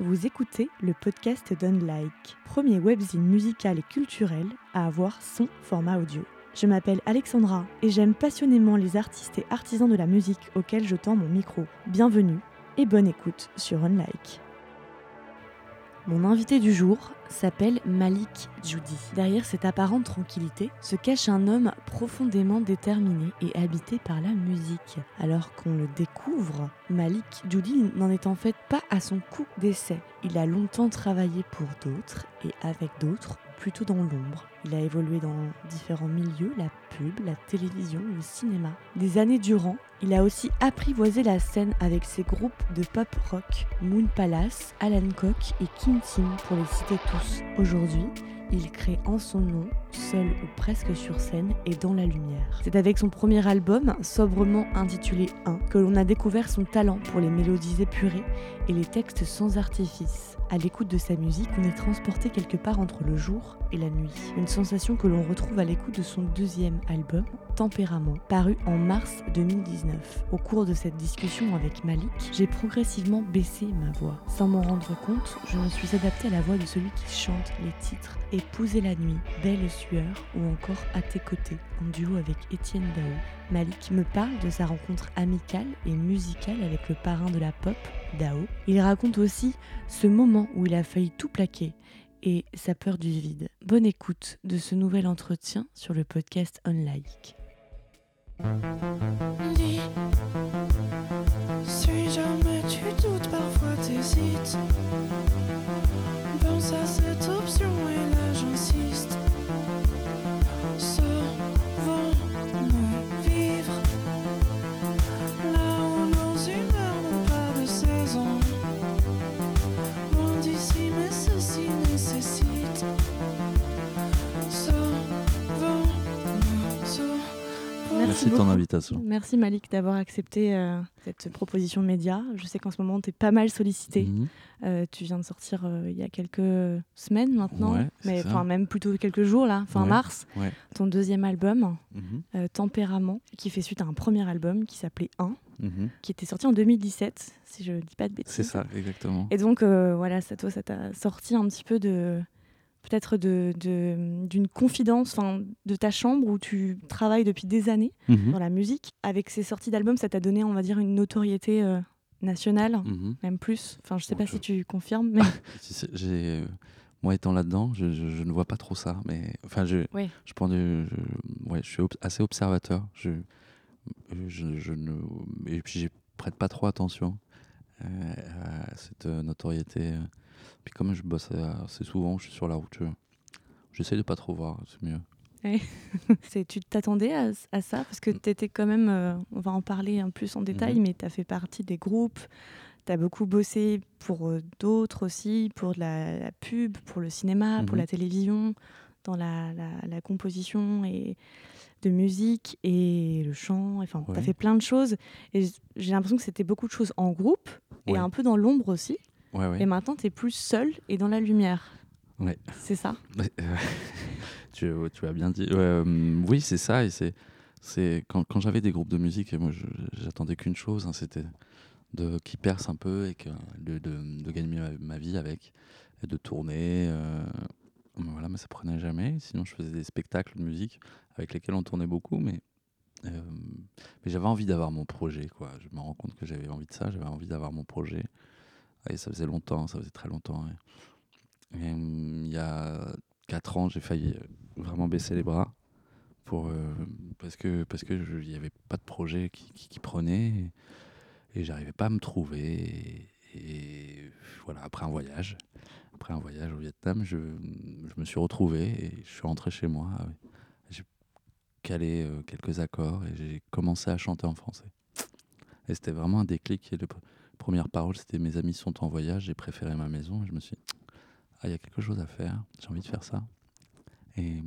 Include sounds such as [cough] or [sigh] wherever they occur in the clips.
Vous écoutez le podcast d'Unlike, premier webzine musical et culturel à avoir son format audio. Je m'appelle Alexandra et j'aime passionnément les artistes et artisans de la musique auxquels je tends mon micro. Bienvenue et bonne écoute sur Unlike. Mon invité du jour s'appelle Malik Judy. Derrière cette apparente tranquillité se cache un homme profondément déterminé et habité par la musique. Alors qu'on le découvre, Malik Judy n'en est en fait pas à son coup d'essai. Il a longtemps travaillé pour d'autres et avec d'autres plutôt dans l'ombre. Il a évolué dans différents milieux, la pub, la télévision, le cinéma. Des années durant, il a aussi apprivoisé la scène avec ses groupes de pop rock, Moon Palace, Alan Cock et Kim Tim pour les citer tous. Aujourd'hui, il crée en son nom, seul ou presque sur scène et dans la lumière. C'est avec son premier album, sobrement intitulé 1, que l'on a découvert son talent pour les mélodies épurées et les textes sans artifice. À l'écoute de sa musique, on est transporté quelque part entre le jour et la nuit. Une sensation que l'on retrouve à l'écoute de son deuxième album, Tempérament, paru en mars 2019. Au cours de cette discussion avec Malik, j'ai progressivement baissé ma voix. Sans m'en rendre compte, je me suis adapté à la voix de celui qui chante les titres Épouser la nuit, Belle sueur ou encore À tes côtés, en duo avec Étienne Dao. Malik me parle de sa rencontre amicale et musicale avec le parrain de la pop, Dao. Il raconte aussi ce moment où il a failli tout plaquer et sa peur du vide. Bonne écoute de ce nouvel entretien sur le podcast Unlike. Dis, suis jamais tu doutes, parfois t'hésites. Pense à cette option et là j'insiste. Merci de ton beaucoup. invitation. Merci Malik d'avoir accepté euh, cette proposition média. Je sais qu'en ce moment tu es pas mal sollicité. Mhm. Euh, tu viens de sortir euh, il y a quelques semaines maintenant, Ouais, mais enfin même plutôt quelques jours là, fin Ouais. mars. Ouais. Ton deuxième album, Mhm. Tempérament, qui fait suite à un premier album qui s'appelait 1, Mhm. qui était sorti en 2017, si je dis pas de bêtises. C'est ça, exactement. Et donc, voilà, ça, toi, ça t'a sorti un petit peu de. Peut-être de- de- d'une confidence, de ta chambre où tu travailles depuis des années Mhm. dans la musique. Avec ces sorties d'albums, ça t'a donné, on va dire, une notoriété euh, nationale, Mhm. même plus. Enfin, je sais Bon, pas je- si tu confirmes, mais [laughs] j'ai, euh, moi étant là-dedans, je, je- je ne vois pas trop ça, mais enfin, je, Oui. je prends du, je, ouais, je suis ob- assez observateur. Je, ne, et puis je prête pas trop attention euh, à cette notoriété. Puis comme je bosse assez souvent, je suis sur la route, je, j'essaie de pas trop voir, c'est mieux. [laughs] tu t'attendais à, à ça? Parce que Mm. tu étais quand même, euh, on va en parler un plus en détail, Mhm. mais tu as fait partie des groupes. Tu as beaucoup bossé pour euh, d'autres aussi, pour de la, la pub, pour le cinéma, pour Mhm. la télévision, dans la, la- la composition et de musique et le chant. Enfin, tu as fait plein de choses. Et j'ai l'impression que c'était beaucoup de choses en groupe et Ouais. un peu dans l'ombre aussi. Ouais, ouais. Et maintenant, tu es plus seul et dans la lumière. Ouais. C'est ça? Euh, [laughs] tu, tu as bien dit. Euh, oui, c'est ça. Et c'est, c'est quand, quand j'avais des groupes de musique, et moi, j'attendais qu'une chose, hein, c'était de qui perce un peu et que de, de, de gagner ma, ma vie avec, et de tourner. euh, mais voilà, mais ça prenait jamais. Sinon, je faisais des spectacles de musique avec lesquels on tournait beaucoup, mais euh, mais j'avais envie d'avoir mon projet. Quoi. Je me rends compte que j'avais envie de ça. J'avais envie d'avoir mon projet. Et ça faisait longtemps, ça faisait très longtemps. Hum, il y a quatre ans, j'ai failli euh, vraiment baisser les bras pour, euh, parce que parce que n'y avait pas de projet qui, qui, prenait et, et j'arrivais pas à me trouver. Et, voilà, après un voyage, après un voyage au Vietnam, je, je me suis retrouvé et je suis rentré chez moi. Ah. J'ai calé euh, quelques accords et j'ai commencé à chanter en français. Et c'était vraiment un déclic. Première parole, c'était Mes amis sont en voyage, j'ai préféré ma maison. Je me suis dit, ah, il y a quelque chose à faire, j'ai envie de faire ça. Et,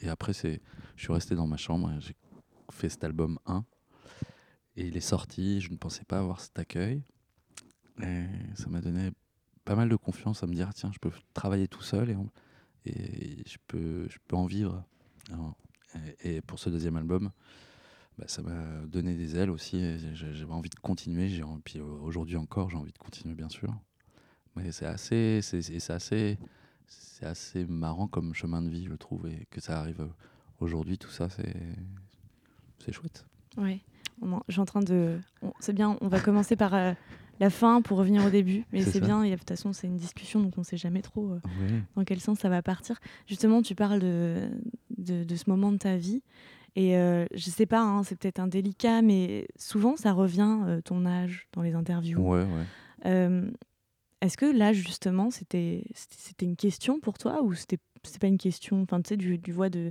et après, je suis resté dans ma chambre, j'ai fait cet album 1. Et il est sorti, je ne pensais pas avoir cet accueil. Et ça m'a donné pas mal de confiance à me dire, tiens, je peux travailler tout seul et, et je, peux, je peux en vivre. Et pour ce deuxième album, bah, ça m'a donné des ailes aussi. J'avais envie de continuer. J'ai Puis euh, aujourd'hui encore, j'ai envie de continuer, bien sûr. Mais c'est assez, c'est assez, c'est assez marrant comme chemin de vie, je trouve, et que ça arrive aujourd'hui, tout ça, c'est, c'est chouette. Ouais. J'ai en train de. C'est bien, on va commencer par euh, la fin pour revenir au début. Mais C'est bien, et de toute façon, c'est une discussion, donc on sait jamais trop euh, Oui. dans quel sens ça va partir. Justement, tu parles de, de, de ce moment de ta vie. Et euh, je sais pas, hein, c'est peut-être indélicat, mais souvent ça revient, euh, ton âge, dans les interviews. Ouais, ouais. Euh, Est-ce que là, justement, c'était une question pour toi ou c'était c'est pas une question Enfin, tu sais, du, du voix de,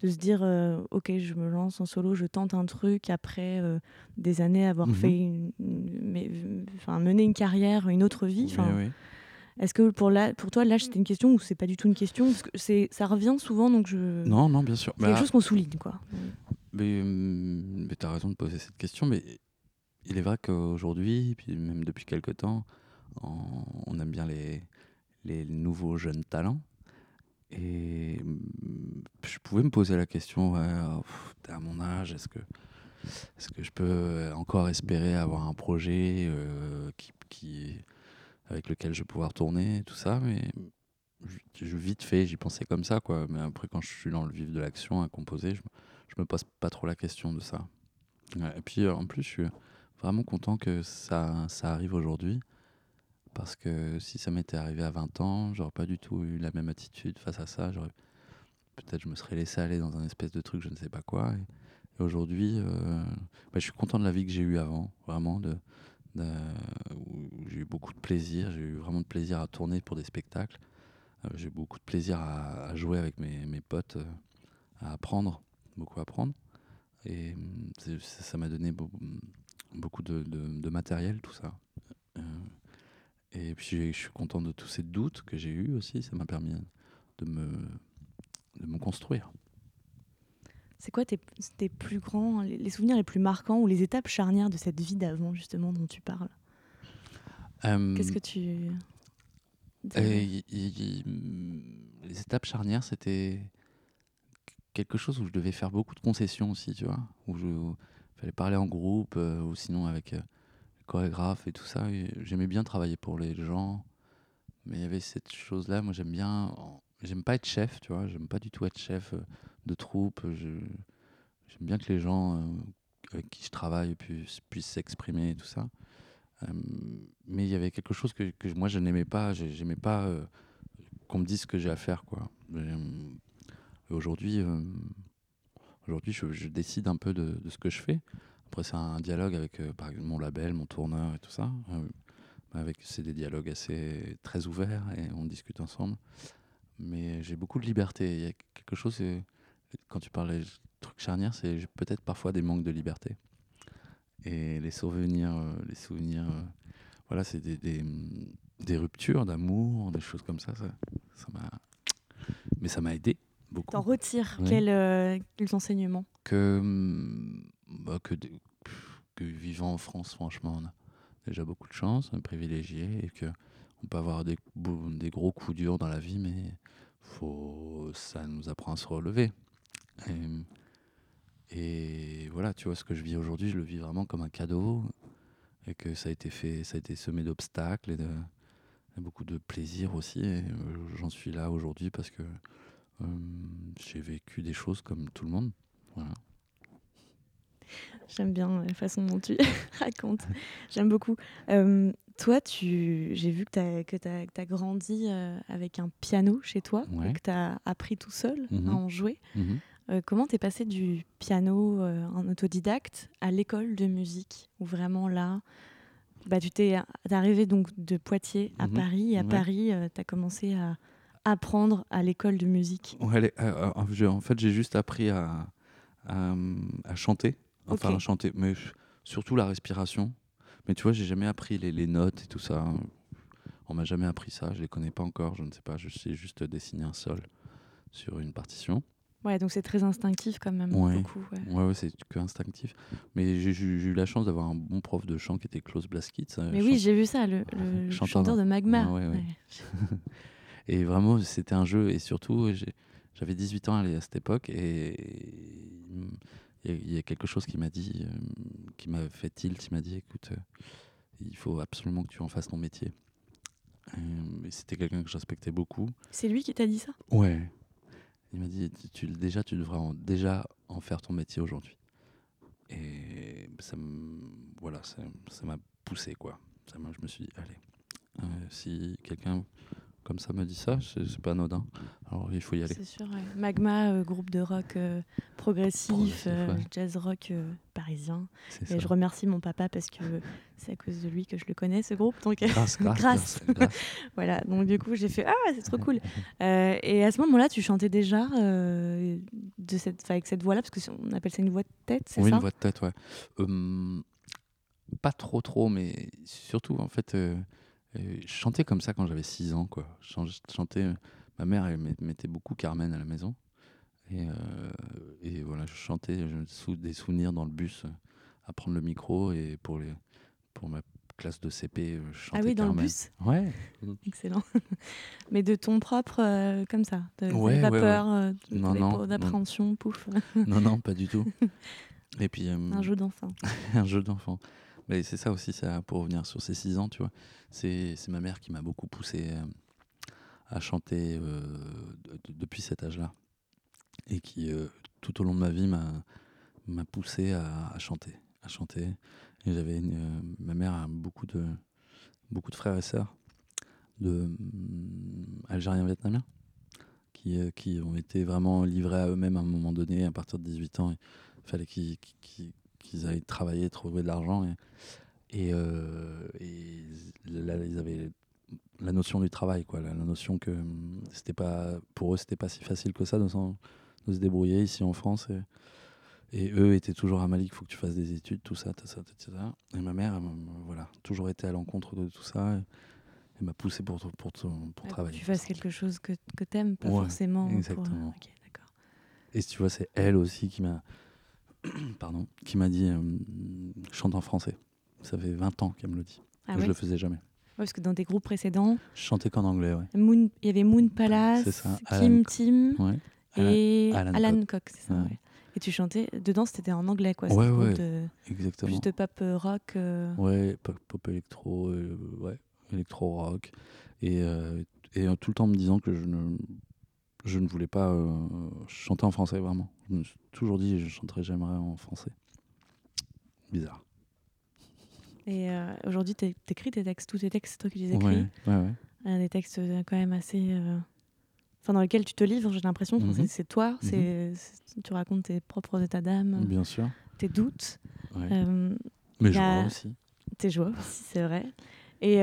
de se dire euh, Ok, je me lance en solo, je tente un truc après des années avoir Mhm. fait une, une- mais, enfin, mener une carrière, une autre vie. Oui, Enfin, oui. Est-ce que pour, la, pour toi, l'âge, c'était une question ou c'est pas du tout une question? Parce que c'est- ça revient souvent, donc je. Non, non, bien sûr. C'est quelque Bah, chose qu'on souligne, quoi. Mais, hum, mais tu as raison de poser cette question, mais il est vrai qu'aujourd'hui, puis même depuis quelque temps, on, on aime bien les, les nouveaux jeunes talents. Et hum, je pouvais me poser la question, ouais, oh, pff, à mon âge, est-ce que, est-ce que je peux encore espérer avoir un projet euh, qui, qui, avec lequel je vais pouvoir tourner, tout ça, mais je, vite fait, j'y pensais comme ça, quoi. Mais après, quand je suis dans le vif de l'action à composer, je, je me pose pas trop la question de ça. Et puis euh, en plus, je suis vraiment content que ça, arrive aujourd'hui. Parce que si ça m'était arrivé à 20 ans, j'aurais pas du tout eu la même attitude face à ça. Peut-être je me serais laissé aller dans un espèce de truc, je ne sais pas quoi. Et, aujourd'hui, euh, bah, je suis content de la vie que j'ai eue avant, vraiment, de- où j'ai eu beaucoup de plaisir. J'ai eu vraiment de plaisir à tourner pour des spectacles. Euh, j'ai eu beaucoup de plaisir à, à jouer avec mes, potes, euh, à apprendre, beaucoup apprendre. Et ça m'a donné beau- beaucoup de, matériel, tout ça. Euh, et puis je suis content de tous ces doutes que j'ai eus aussi. Ça m'a permis de me, de me construire. C'est quoi tes, tes plus grands, les, souvenirs les plus marquants ou les étapes charnières de cette vie d'avant, justement, dont tu parles? Euh, Qu'est-ce que tu. Et y- y- y- les étapes charnières, c'était quelque chose où je devais faire beaucoup de concessions aussi, tu vois, où je fallait parler en groupe euh, ou sinon avec euh, le chorégraphe et tout ça. J'aimais bien travailler pour les gens, mais il y avait cette chose-là. Moi, j'aime bien, j'aime pas être chef, tu vois, j'aime pas du tout être chef euh, de troupe. J'aime bien que les gens euh, avec qui je travaille puissent s'exprimer et tout ça. Euh, mais il y avait quelque chose que, moi je n'aimais pas. J'ai- J'aimais pas euh, qu'on me dise ce que j'ai à faire, quoi. Aujourd'hui, je, décide un peu de, ce que je fais. Après, c'est un dialogue avec, par exemple, mon label, mon tourneur et tout ça. Euh, avec, c'est des dialogues assez très ouverts et on discute ensemble. Mais j'ai beaucoup de liberté. Il y a quelque chose. Quand tu parles des trucs charnières, c'est peut-être parfois des manques de liberté. Et les souvenirs, euh, les souvenirs, euh, voilà, c'est des, des, des ruptures d'amour, des choses comme ça. Ça, ça m'a, mais ça m'a aidé beaucoup. T'en retires Oui. euh, quels enseignements? Que, hum, bah, que, vivant en France, franchement, on a déjà beaucoup de chance, on est privilégié et que on peut avoir des, des gros coups durs dans la vie, mais faut, ça nous apprend à se relever. Et, et voilà, tu vois, ce que je vis aujourd'hui, je le vis vraiment comme un cadeau et que ça a été fait, ça a été semé d'obstacles et de et beaucoup de plaisir aussi. Et euh, j'en suis là aujourd'hui parce que euh, j'ai vécu des choses comme tout le monde. Voilà. J'aime bien la façon dont tu [laughs] racontes. J'aime beaucoup. Euh, toi, tu... j'ai vu que tu as, grandi euh, avec un piano chez toi Ouais. et que tu as appris tout seul Mhm. à en jouer. Mhm. Euh, comment t'es passé du piano euh, en autodidacte à l'école de musique Où vraiment là, bah, tu t'es arrivé donc de Poitiers à Mhm. Paris. Et à Ouais. Paris, tu as commencé à apprendre à l'école de musique? Ouais, les- euh, euh, en fait, j'ai juste appris à, à, à chanter. Enfin, à chanter, mais surtout la respiration. Mais tu vois, j'ai jamais appris les, les notes et tout ça. On m'a jamais appris ça. Je les connais pas encore. Je ne sais pas. Je sais juste dessiner un sol sur une partition. Ouais, donc c'est très instinctif quand même. Ouais. Beaucoup, ouais. Ouais, ouais, c'est que instinctif. Mais j'ai eu la chance d'avoir un bon prof de chant qui était Klaus Blaskitz. euh, Mais oui, j'ai vu ça, le, le [laughs] Chanteur chanteur de Magma. [laughs] Et vraiment, c'était un jeu. Et surtout, j'avais 18 ans à cette époque. Et il y, a- quelque chose qui m'a dit, euh, qui m'a fait tilt. Il m'a dit écoute, euh, il faut absolument que tu en fasses ton métier. C'était quelqu'un que je respectais beaucoup. C'est lui qui t'a dit ça? Ouais. Il m'a dit tu, déjà, tu devrais en, déjà en faire ton métier aujourd'hui. Et ça voilà, ça m'a poussé, quoi. Ça je me suis dit, allez, euh, si quelqu'un comme ça me dit ça, c'est pas anodin. Alors il faut y aller. C'est sûr. ouais. Magma, euh, groupe de rock euh, progressif, Progressif, euh, ouais. jazz rock euh, parisien. Et ça. je remercie mon papa parce que c'est à cause de lui que je le connais, ce groupe. Donc Grâce, grâce, Grâce. [laughs] voilà. Donc du coup, j'ai fait Ah, c'est trop cool. [laughs] Euh, et à ce moment-là, tu chantais déjà euh, de cette, enfin, avec cette voix-là, parce que c'est- on appelle ça une voix de tête, c'est Oui, ça une voix de tête, ouais. Hum, pas trop, trop, mais surtout, en fait, euh, euh, je chantais comme ça quand j'avais 6 ans, quoi. Je chantais, euh, ma mère, elle met- mettait beaucoup Carmen à la maison. Et, euh, et voilà, je chantais je, des souvenirs dans le bus euh, à prendre le micro. Et pour, les, pour ma classe de CP, euh, je chantais Ah oui, dans Carmen. le bus? Ouais, Excellent. [laughs] Mais de ton propre, euh, comme ça, de Ouais, ouais, vapeur, euh, non, po- non. d'appréhension, pouf, non, non, pas du [laughs] tout. Et puis, euh, un jeu d'enfant. [laughs] un jeu d'enfant. Mais c'est ça aussi, ça, pour revenir sur ces 6 ans, tu vois. C'est ma mère qui m'a beaucoup poussé euh, à chanter euh, de- de- depuis cet âge-là. Et qui, euh, tout au long de ma vie, m'a poussé à, chanter. À chanter. Et j'avais ma mère a beaucoup de, beaucoup de frères et sœurs de hum, Algériens vietnamiens qui, qui ont été vraiment livrés à eux-mêmes à un moment donné, à partir de 18 ans. Il fallait qu'ils qu'ils- qu'ils aillent travailler, trouver de l'argent. Et, et, euh, et là, ils avaient la notion du travail, quoi, la, la notion que hum, c'était pas, pour eux, c'était pas si facile que ça de, se débrouiller ici en France. Et, et eux étaient toujours à Mali, il faut que tu fasses des études, tout ça, tout ça, tout ça. Et ma mère, elle m'a- voilà, toujours été à l'encontre de tout ça. Elle m'a poussé pour, pour, pour, pour pour travailler. que tu fasses quelque chose que, que t'aimes, pas Ouais, forcément. pour- exactement. D'accord. Et si tu vois, c'est elle aussi qui m'a [clears throat] pardon, qui m'a dit euh, chante en français. Ça fait 20 ans qu'elle me le dit. Ah je ouais le faisais jamais. Ouais, parce que dans tes groupes précédents, Je chantais qu'en anglais, ouais. Moon- il y avait Moon Palace, ça, Kim Tim et Alan Alan, Cox. Ça. Et tu chantais, dedans c'était en anglais quoi, Ouais, ouais. de, Exactement. plus de pop euh, rock. euh, Ouais, pop, pop électro, euh, ouais, électro rock. Et, euh, et tout le temps me disant que je ne, je ne voulais pas euh, chanter en français, vraiment. Je me suis toujours dit je chanterai jamais en français. Bizarre. Et euh, aujourd'hui tu écris tes textes, tous tes textes, c'est toi qui les écris. Ouais, ouais, ouais. Euh, des textes euh, quand même assez. Enfin, dans lesquels tu te livres, j'ai l'impression. Mhm. c'est- C'est toi, c'est- tu racontes tes propres états d'âme, Bien sûr. tes doutes, a- vois aussi. tes joies aussi, c'est vrai. Et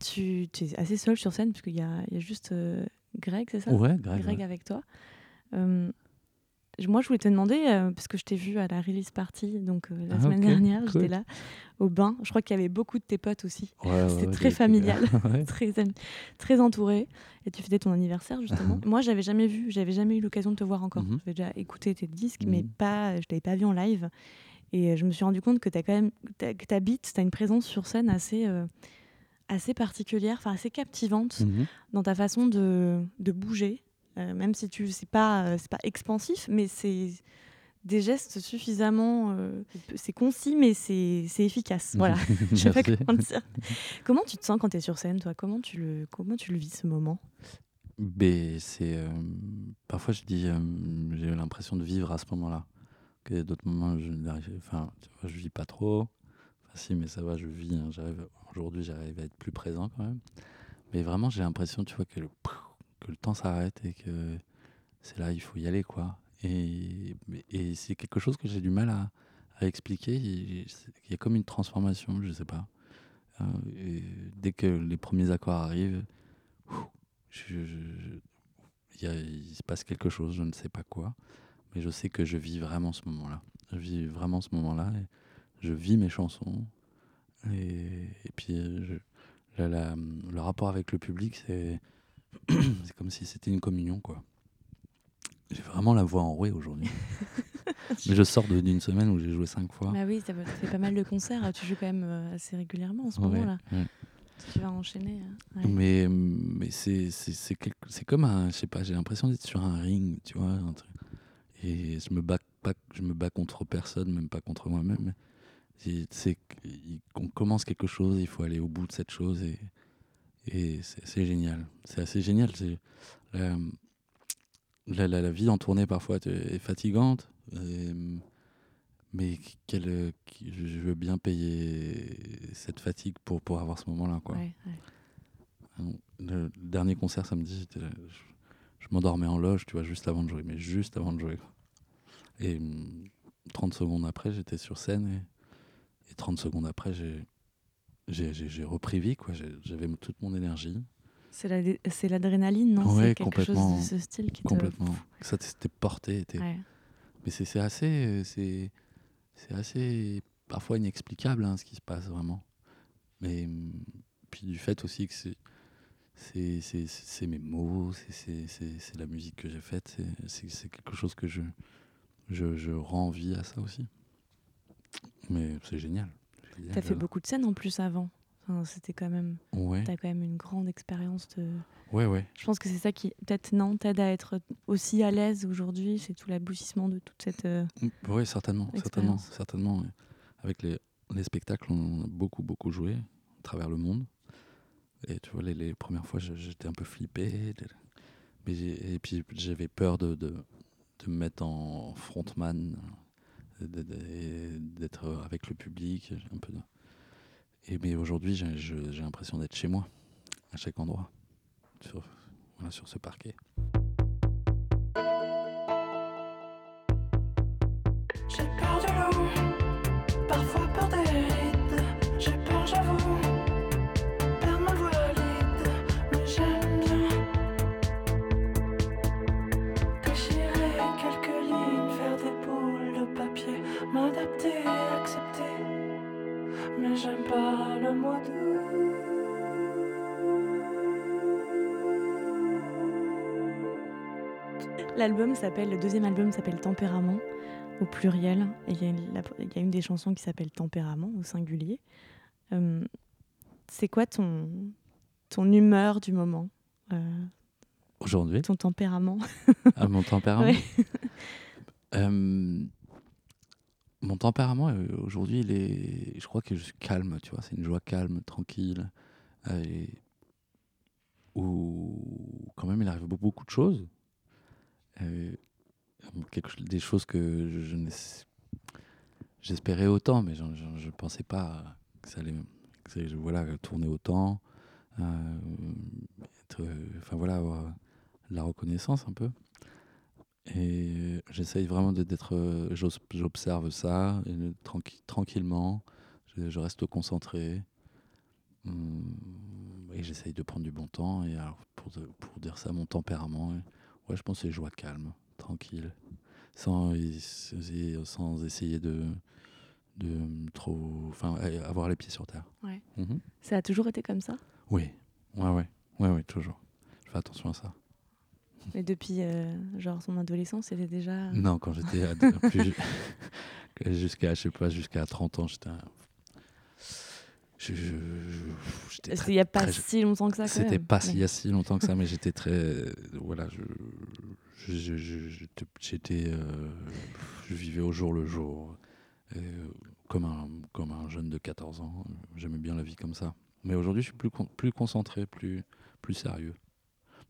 tu, tu es assez seul sur scène, puisqu'il y a, il y a juste euh, Greg, c'est ça? Ouais, Greg. Greg ouais. avec toi. Euh, moi, je voulais te demander, euh, parce que je t'ai vu à la release party, donc euh, la Ah, semaine dernière, cool. j'étais là, au bain. Je crois qu'il y avait beaucoup de tes potes aussi, Ouais, C'était ouais, très familial. [laughs] [laughs] Très, très entouré. Et tu faisais ton anniversaire, justement. [laughs] moi, j'avais jamais vu, j'avais jamais eu l'occasion de te voir encore. Mhm. J'avais déjà écouté tes disques, mais Mhm. pas, je t'avais pas vu en live. Et euh, je me suis rendu compte que tu as quand même, t'as- que t'habites, tu as une présence sur scène assez, assez particulière, enfin assez captivante Mhm. dans ta façon de, de bouger, euh, même si tu c'est pas euh, c'est pas expansif, mais c'est des gestes suffisamment euh, c'est concis mais c'est efficace. [laughs] Voilà, je sais pas Merci. comment le dire. Comment tu te sens quand tu es sur scène toi? Comment tu le comment tu le vis ce moment? Mais c'est parfois je dis j'ai eu l'impression de vivre à ce moment-là. Que d'autres moments je n'arrive enfin je vis pas trop. Enfin si mais ça va je vis. hein, j'arrive aujourd'hui j'arrive à être plus présent quand même. Mais vraiment j'ai l'impression tu vois que le temps s'arrête et que c'est là il faut y aller quoi. Et c'est quelque chose que j'ai du mal à, expliquer. Il y a comme une transformation je sais pas. Euh, dès que les premiers accords arrivent il, se passe quelque chose, je ne sais pas quoi, mais je sais que je vis vraiment ce moment-là. Je vis vraiment ce moment-là je vis mes chansons. Et, et puis, je- la- la- le rapport avec le public, [clears throat] c'est comme si c'était une communion, quoi. J'ai vraiment la voix enrouée aujourd'hui. [laughs] mais je sors d'une semaine où j'ai joué cinq fois. Bah oui, ça fait pas mal de concerts. Tu joues quand même euh, assez régulièrement en ce Ouais, moment-là. ouais. Tu vas enchaîner. euh, ouais. Mais, mais c'est, comme un. Je sais pas, j'ai l'impression d'être sur un ring, tu vois. un truc. Et je me, bats pas, je me bats contre personne, même pas contre moi-même. C'est, c'est, il- on commence quelque chose, il faut aller au bout de cette chose. Et, Et c'est génial. C'est assez génial. C'est, la, la, vie en tournée parfois est fatigante. et, mais qu'elle, euh, je veux bien payer cette fatigue pour, pour avoir ce moment-là. Quoi. Ouais, ouais. Le dernier concert samedi, là, je, je m'endormais en loge, tu vois, juste avant de jouer, mais juste avant de jouer. quoi. Et hum, 30 secondes après, j'étais sur scène et, et 30 secondes après, j'ai, repris vie, quoi. J'avais toute mon énergie, C'est la- c'est l'adrénaline, non? Ouais, C'est quelque chose de ce style qui te... complètement. Ça, c'était porté. Ouais. Mais c'est, assez, euh, c'est, assez parfois inexplicable hein, ce qui se passe vraiment. Mais hum, puis du fait aussi que c'est, c'est, mes mots, c'est, la musique que j'ai faite, c'est quelque chose que je, je, je rends vie à ça aussi. Mais c'est génial. Génial, T'as fait beaucoup de scènes en plus avant. Enfin, C'était quand même... Ouais, T'as quand même une grande expérience de... ouais, ouais. Je pense que c'est ça qui, peut-être, non, t'aide à être aussi à l'aise aujourd'hui. C'est tout l'aboutissement de toute cette... euh, Oui, certainement, certainement, certainement. Avec les, les spectacles, on a beaucoup, beaucoup joué à travers le monde. Et tu vois, les, les premières fois, j'étais un peu flippé. Mais et puis, j'avais peur de, de, de me mettre en frontman, d'être avec le public. Un peu Et, mais aujourd'hui, j'ai l'impression d'être chez moi, à chaque endroit, sur, sur ce parquet. L'album s'appelle, le deuxième album s'appelle Tempérament au pluriel. Et il y, a une- la- il y a une des chansons qui s'appelle Tempérament au singulier. Euh, c'est quoi ton, ton humeur du moment euh, Aujourd'hui, Ton tempérament à mon tempérament. [laughs] Ouais. Euh, mon tempérament, aujourd'hui, il est, je crois que je suis calme, tu vois. C'est une joie calme, tranquille. et où, quand même, il arrive beaucoup de choses. Euh, quelque, des choses que je, j'espérais autant, mais je ne pensais pas que ça allait que ça voilà, tourner autant. euh, euh, enfin voilà, avoir la reconnaissance un peu. Et j'essaye vraiment d'être. J'observe ça tranquillement. Je, reste concentré. Hum, et j'essaye de prendre du bon temps. Et alors, pour, pour dire ça, mon tempérament, ouais, je pense que c'est joie calme, tranquille, sans, sans- essayer de, de trop. Enfin, avoir les pieds sur terre. Ouais. Mhm. Ça a toujours été comme ça? Oui, ouais, ouais, ouais, ouais, toujours. Je fais attention à ça. Mais depuis euh, genre son adolescence, c'était déjà. [laughs] Non, quand j'étais [laughs] [laughs] jusqu'à, je sais pas, jusqu'à 30 ans, j'étais un- je- je- n'y a pas très- si longtemps que ça. C'était pas il y a si longtemps que ça, mais j'étais très. [laughs] Voilà, je, j'étais- euh, je vivais au jour le jour, euh, comme, un, comme un jeune de 14 ans. J'aimais bien la vie comme ça. Mais aujourd'hui, je suis plus, con- plus concentré, plus, plus sérieux.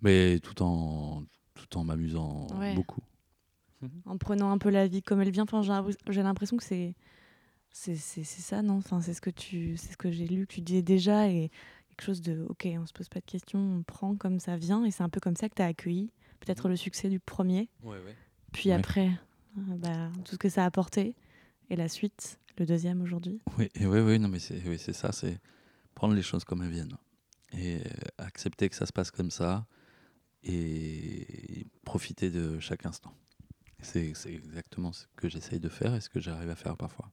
Mais tout en, tout en m'amusant Ouais. beaucoup. en prenant un peu la vie comme elle vient. Enfin, j'ai l'impression que c'est c'est c'est- c'est ça, non? Enfin, c'est ce que tu, c'est ce que j'ai lu que tu disais déjà et quelque chose de ok, on se pose pas de questions, on prend comme ça vient et c'est un peu comme ça que tu as accueilli peut-être le succès du premier, puis Ouais. après euh, bah, tout ce que ça a apporté et la suite, le deuxième aujourd'hui. Oui, et oui, oui, non, mais c'est oui, c'est ça, c'est prendre les choses comme elles viennent et euh, accepter que ça se passe comme ça et profiter de chaque instant. C'est c'est exactement ce que j'essaye de faire et ce que j'arrive à faire parfois.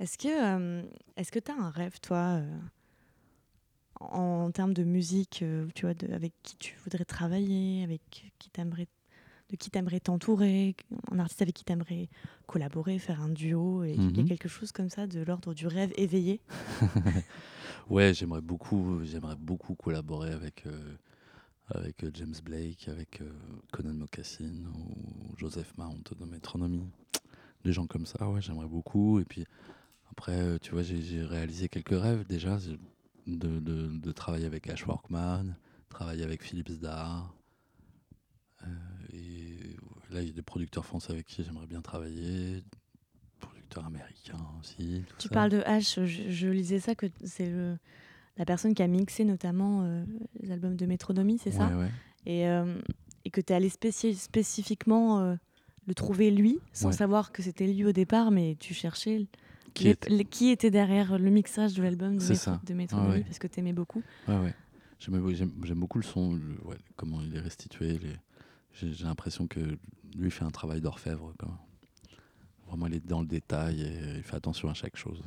Est-ce que euh, est-ce que tu as un rêve toi euh, en termes de musique, euh, tu vois, de- avec qui tu voudrais travailler, avec qui t'aimerais de qui t'aimerais t'entourer, un artiste avec qui t'aimerais collaborer, faire un duo, et il y a Mhm. quelque chose comme ça de l'ordre du rêve éveillé? [laughs] Ouais, j'aimerais beaucoup, j'aimerais beaucoup collaborer avec, euh, avec James Blake, avec euh, Conan Mocassin ou Joseph Mount de Métronomie. Des gens comme ça, ouais, j'aimerais beaucoup. Et puis après, euh, tu vois, j'ai réalisé quelques rêves déjà. De, de, de travailler avec Ash Workman, travailler avec Philippe Zdar. Euh, et là, il y a des producteurs français avec qui j'aimerais bien travailler, producteurs américains aussi. tout Tu ça. parles de H, je, je lisais ça, que c'est la personne qui a mixé notamment euh, les albums de Métronomie, c'est ça? Ouais, ouais. et, euh, et que tu es allé spéci- spécifiquement le trouver lui, sans Ouais. savoir que c'était lui au départ, mais tu cherchais Qui les- était- les- qui était derrière le mixage de l'album de, ça. de ouais. parce que tu aimais beaucoup. Ouais, ouais. J'aime, beaucoup le son, le- ouais, comment il est restitué. les- J'ai, l'impression que lui fait un travail d'orfèvre. Vraiment, il est dans le détail et il fait attention à chaque chose.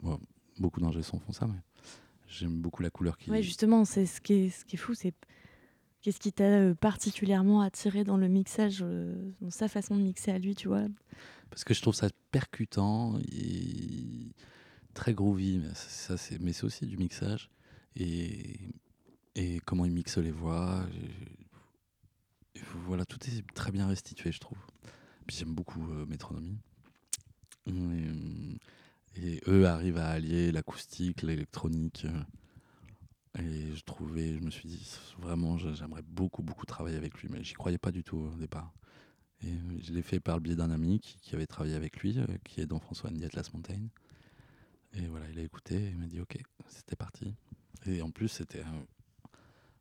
Bon, beaucoup d'ingé font ça, mais j'aime beaucoup la couleur qu'il Ouais, justement, c'est ce qui est, ce qui est fou, c'est qu'est-ce qui t'a euh, particulièrement attiré dans le mixage, euh, dans sa façon de mixer à lui, tu vois? Parce que je trouve ça percutant et très groovy. Mais ça, c'est, mais c'est aussi du mixage. Et, et comment il mixe les voix. Voilà, tout est très bien restitué, je trouve. J'aime beaucoup euh, Métronomie. Et, et eux arrivent à allier l'acoustique, l'électronique. euh, Et je trouvais, je me suis dit, vraiment, j'aimerais beaucoup, beaucoup travailler avec lui. Mais j'y croyais pas du tout au départ. Et euh, je l'ai fait par le biais d'un ami qui, avait travaillé avec lui, euh, qui est dans François Andy Atlas Montaigne. Et voilà, il a écouté et il m'a dit ok, c'était parti. Et en plus, c'était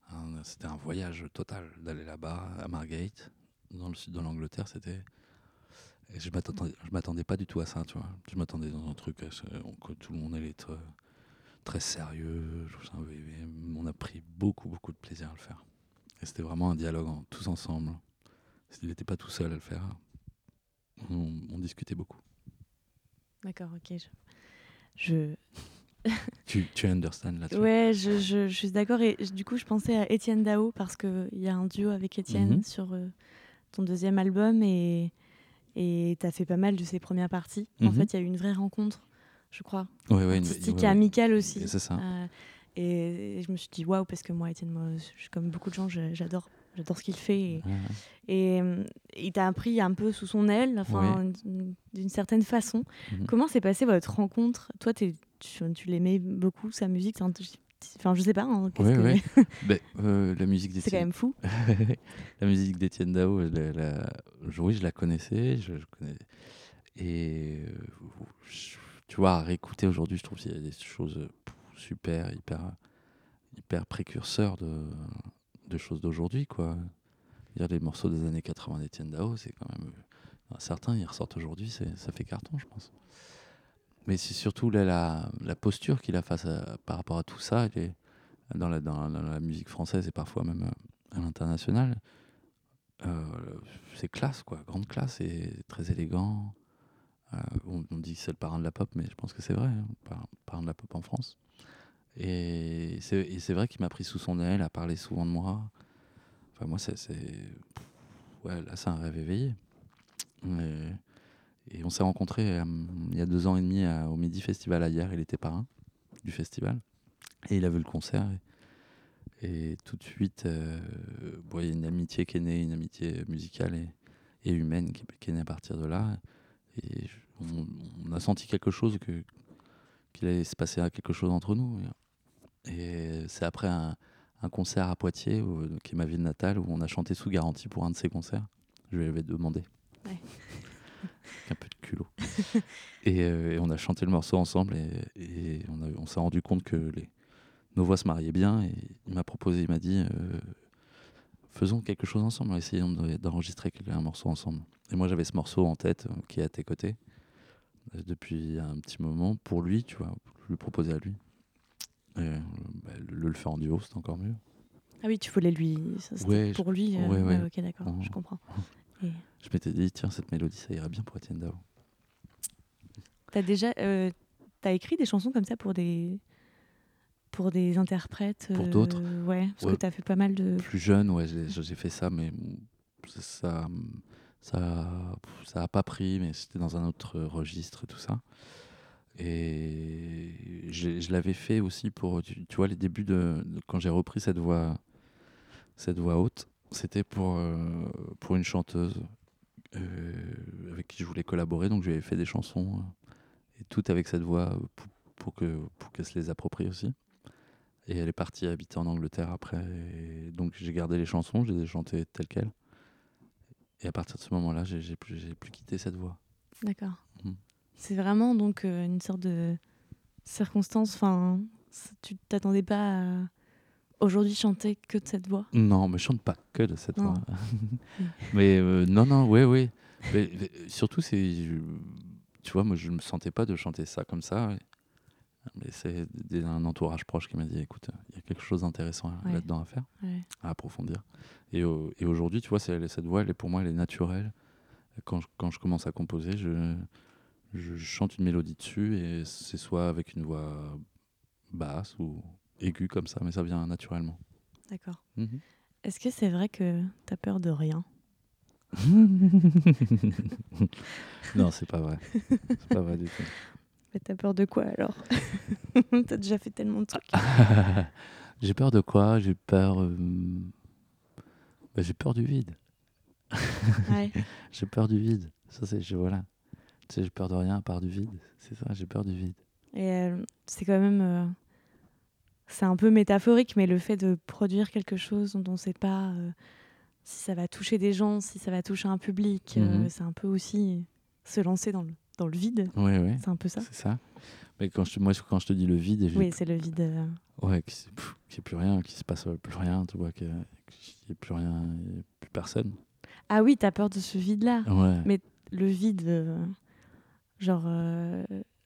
un, voyage total d'aller là-bas, à Margate, dans le sud de l'Angleterre. C'était. Et je m'attendais, m'attendais pas du tout à ça, tu vois. Je m'attendais dans un truc que tout le monde allait être euh, très sérieux. On a pris beaucoup, beaucoup de plaisir à le faire. Et c'était vraiment un dialogue tous ensemble. Il n'était pas tout seul à le faire. On, on discutait beaucoup. D'accord, ok. Je, [laughs] Tu, tu understand là-dessus Ouais, je, je- je suis d'accord. Et du coup, je pensais à Étienne Dao parce qu'il y a un duo avec Étienne Mhm. sur euh, ton deuxième album et et tu as fait pas mal de ses premières parties. En Mhm. fait, il y a eu une vraie rencontre, je crois, Ouais, ouais, une- artistique ouais, et amicale aussi. C'est ça. Euh, et, et je me suis dit, waouh, parce que moi, Étienne, moi, je- comme beaucoup de gens, j'adore. J'adore ce qu'il fait. Et, euh, il t'a appris un peu sous son aile, enfin, d'une- d'une certaine façon. Mhm. Comment s'est passée votre rencontre? Toi, tu, tu l'aimais beaucoup, sa musique Enfin, je sais pas. hein, Ouais, que- ouais. [laughs] Ben, euh, la musique C'est quand même fou. [laughs] la musique d'Étienne Dao, elle- elle a- je- oui, je la connaissais. Je, je connais. Et euh, je- tu vois, à réécouter aujourd'hui, je trouve qu'il y a des choses super, hyper, hyper précurseurs de, de choses d'aujourd'hui, quoi. Dire les morceaux des années 80 d'Étienne Dao, c'est quand même. euh, certains, ils ressortent aujourd'hui, ça fait carton, je pense. Mais c'est surtout la, la posture qu'il a face à, par rapport à tout ça, dans, la, musique française et parfois même euh, à l'international. euh, c'est classe, quoi, grande classe et très élégant. On, on dit c'est le parrain de la pop, mais je pense que c'est vrai, hein, par- parrain de la pop en France. Et c'est vrai qu'il m'a pris sous son aile, a parlé souvent de moi. Enfin, moi, c'est. Ouais, là, c'est un rêve éveillé. Et, on s'est rencontrés euh, il y a deux ans et demi au Midi Festival à hier. Il était parrain du festival. Et il a vu le concert. Et, tout de suite, euh, il y a une amitié qui est née, une amitié musicale et, et humaine qui, qui est née à partir de là. Et on, on a senti quelque chose, que, qu'il allait se passer quelque chose entre nous. Et c'est après un, un concert à Poitiers, où- qui est ma ville natale, où on a chanté sous garantie pour un de ses concerts. Je lui avais demandé. Ouais. Avec un peu de culot. [laughs] et, euh, et on a chanté le morceau ensemble et, et on, s'est rendu compte que les, nos voix se mariaient bien. Et il m'a proposé, il m'a dit euh, faisons quelque chose ensemble, essayons de- d'enregistrer un morceau ensemble. Et moi j'avais ce morceau en tête euh, qui est à tes côtés depuis un petit moment pour lui, tu vois, pour lui proposer à lui. Et, euh, bah, le, le faire en duo, c'est encore mieux. Ah oui, tu voulais lui. ça, je- pour lui. euh, ouais, ouais. ok, d'accord, Mhm. je comprends. [laughs] Je m'étais dit, tiens, cette mélodie, ça irait bien pour Etienne Dao. T'as déjà. euh, écrit des chansons comme ça pour des. Pour des interprètes Pour euh, d'autres Ouais, parce que t'as fait pas mal de. Plus jeune, ouais, j'ai fait ça, mais ça, ça, ça a pas pris, mais c'était dans un autre registre et tout ça. Et je l'avais fait aussi pour, tu, vois, les débuts de, quand j'ai repris cette voix, cette voix haute, c'était pour, euh, pour une chanteuse euh, avec qui je voulais collaborer, donc je lui avais fait des chansons euh, et tout avec cette voix pour, que pour qu'elle se les approprie aussi. Et elle est partie habiter en Angleterre après. Donc j'ai gardé les chansons, je les ai chantées telles quelles. Et à partir de ce moment-là, j'ai plus, plus quitté cette voix. D'accord. C'est vraiment donc euh, une sorte de circonstance. Enfin, tu t'attendais pas à aujourd'hui chanter que de cette voix? Non, mais je chante pas que de cette Non. voix. [laughs] [laughs] mais euh, non, non, oui, oui. Mais, mais surtout, c'est. Tu vois, moi, je ne me sentais pas de chanter ça comme ça. ouais. Mais c'est un entourage proche qui m'a dit écoute, il y a quelque chose d'intéressant Ouais. là-dedans à faire, Ouais. à approfondir. Et, au- et aujourd'hui, tu vois, c'est- cette voix, elle est, pour moi, elle est naturelle. Quand je, quand je commence à composer, je, je chante une mélodie dessus et c'est soit avec une voix basse ou aiguë comme ça, mais ça vient naturellement. D'accord. Mhm. Est-ce que c'est vrai que t'as peur de rien? [laughs] Non, c'est pas vrai. C'est pas vrai du tout. [laughs] Mais T'as peur de quoi alors? [laughs] T'as déjà fait tellement de trucs. j'ai peur de quoi? J'ai peur. euh, bah, j'ai peur du vide. Ouais. J'ai peur du vide. Ça, c'est. Voilà. Tu j'ai peur de rien à part du vide. C'est ça, j'ai peur du vide. Et euh, c'est quand même. euh, c'est un peu métaphorique, mais le fait de produire quelque chose dont on ne sait pas euh, si ça va toucher des gens, si ça va toucher un public, Mhm. c'est un peu aussi se lancer dans le, dans le vide. Oui, oui. C'est un peu ça C'est ça. Mais quand je, te- moi, quand je te dis le vide, Oui, c'est le vide. Ouais, qu'il n'y ait plus rien, qu'il se passe plus rien, tu vois, qu'il n'y ait plus rien, plus personne. Ah oui, t'as peur de ce vide-là. Ouais. Mais le vide, genre euh,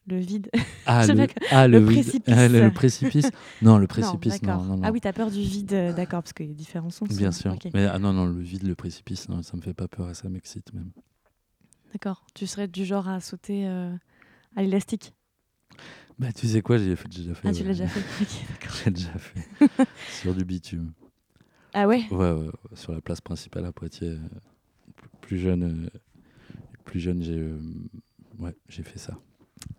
le vide. ah, [laughs] le, pas ah, le, le vide. précipice. Ah, le, le précipice. Non, le [laughs] précipice, non, d'accord. non, non. Ah oui, t'as peur du vide, euh, d'accord, parce qu'il y a différents sens. Bien sûr. Mais ah non, non, le vide, le précipice, non, ça me fait pas peur et ça m'excite même. D'accord. Tu serais du genre à sauter euh, à l'élastique? Bah, tu sais quoi, j'ai déjà fait. Ah, tu ouais. l'as déjà fait. [laughs] Ok, d'accord. J'ai déjà fait. sur du bitume. Ah ouais? Ouais, ouais, sur la place principale à Poitiers. Plus jeune, plus jeune j'ai ouais, j'ai fait ça.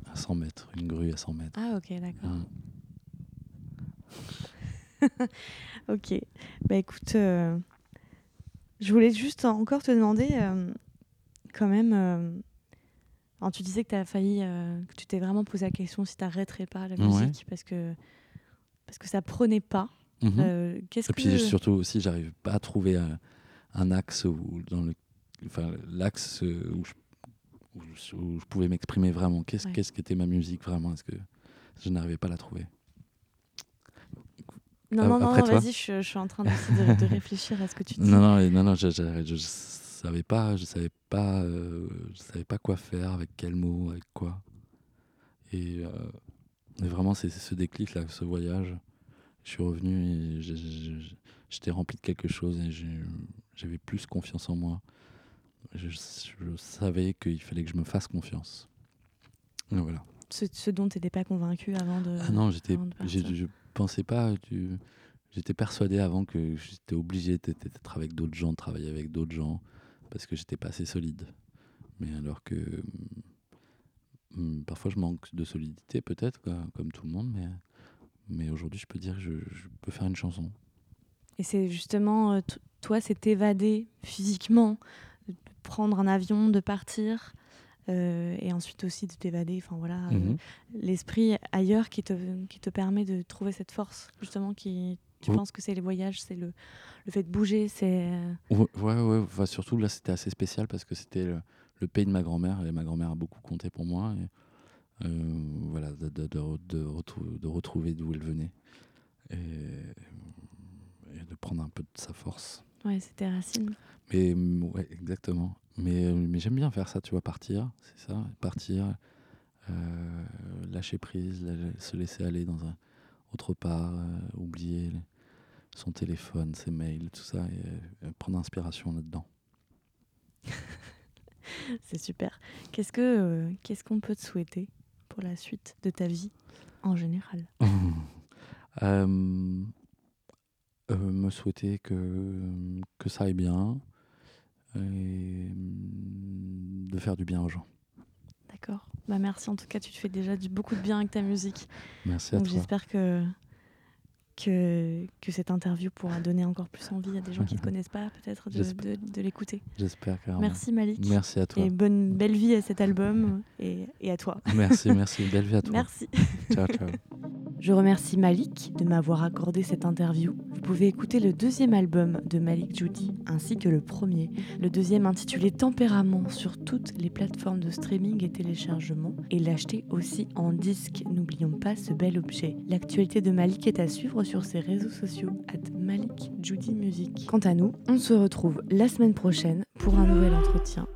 À 100 mètres, une grue à 100 mètres. Ah ok, d'accord. Hein. [laughs] Ok. Bah écoute, euh, je voulais juste encore te demander, euh, quand même, euh, alors, tu disais que tu as failli, que tu t'es vraiment posé la question si tu n'arrêterais pas la Ouais. musique parce que parce que ça prenait pas. Mhm. Qu'est-ce Et que puis surtout aussi, j'arrive pas à trouver un, un axe où, dans le, enfin l'axe où je, où je- où je pouvais m'exprimer vraiment. Qu'est-ce Ouais. qu'est-ce qu'était ma musique vraiment? Est-ce que je n'arrivais pas à la trouver? Non, Euh, non, non, vas-y, je, je suis en train de, de réfléchir à ce que tu [laughs] dis. Non, non, non, non, je, je, je savais pas, je savais pas, euh, je savais pas quoi faire, avec quels mots, avec quoi. Et, euh, et vraiment, c'est ce déclic là, ce voyage. Je suis revenu et j'étais rempli de quelque chose et j'avais plus confiance en moi. Je, je savais qu'il fallait que je me fasse confiance. Et voilà. Ce, ce dont tu n'étais pas convaincu avant de. Ah non, j'étais, je pensais pas. tu- J'étais persuadé avant que j'étais obligé d'être avec d'autres gens, de travailler avec d'autres gens, parce que j'étais pas assez solide. Mais alors que hum, parfois je manque de solidité, peut-être, comme tout le monde, mais, mais aujourd'hui je peux dire que je, je peux faire une chanson. Et c'est justement, euh, toi, c'est t'évader physiquement, prendre un avion, de partir, euh, et ensuite aussi de t'évader, enfin voilà, euh, Mhm. l'esprit ailleurs qui te, qui te permet de trouver cette force, justement, qui, tu penses que c'est les voyages, c'est le, le fait de bouger, c'est... euh, Ouais, ouais, ouais, enfin, surtout là c'était assez spécial parce que c'était le, le pays de ma grand-mère et ma grand-mère a beaucoup compté pour moi. Et, euh, voilà, de, de, de, re- de retrou- de retrouver d'où elle venait et, et de prendre un peu de sa force. Ouais, c'est tes racines. Mais ouais, exactement. Mais, euh, mais j'aime bien faire ça, tu vois, partir, c'est ça, partir, euh, lâcher prise, se laisser aller dans un autre part, euh, oublier son téléphone, ses mails, tout ça, et euh, prendre inspiration là-dedans. [laughs] C'est super. Qu'est-ce que qu'est-ce qu'on peut te souhaiter pour la suite de ta vie en général? [laughs] Euh, me souhaiter que, que ça aille bien et mm, de faire du bien aux gens. D'accord. Bah merci en tout cas, tu te fais déjà du, beaucoup de bien avec ta musique. Merci à Donc toi. j'espère que, que, que cette interview pourra donner encore plus envie à des gens qui ne te [laughs] connaissent pas, peut-être, de, J'espère. de- de l'écouter. J'espère carrément. Merci Malik. Merci à toi. Et bonne belle vie à cet album et, et à toi. Merci, merci. Belle vie à [laughs] toi. Merci. Ciao, ciao. Je remercie Malik de m'avoir accordé cette interview. Vous pouvez écouter le deuxième album de Malik Judy ainsi que le premier, le deuxième intitulé Tempérament sur toutes les plateformes de streaming et téléchargement et l'acheter aussi en disque. N'oublions pas ce bel objet. L'actualité de Malik est à suivre sur ses réseaux sociaux at Malik Judy Music. Quant à nous, on se retrouve la semaine prochaine pour un nouvel entretien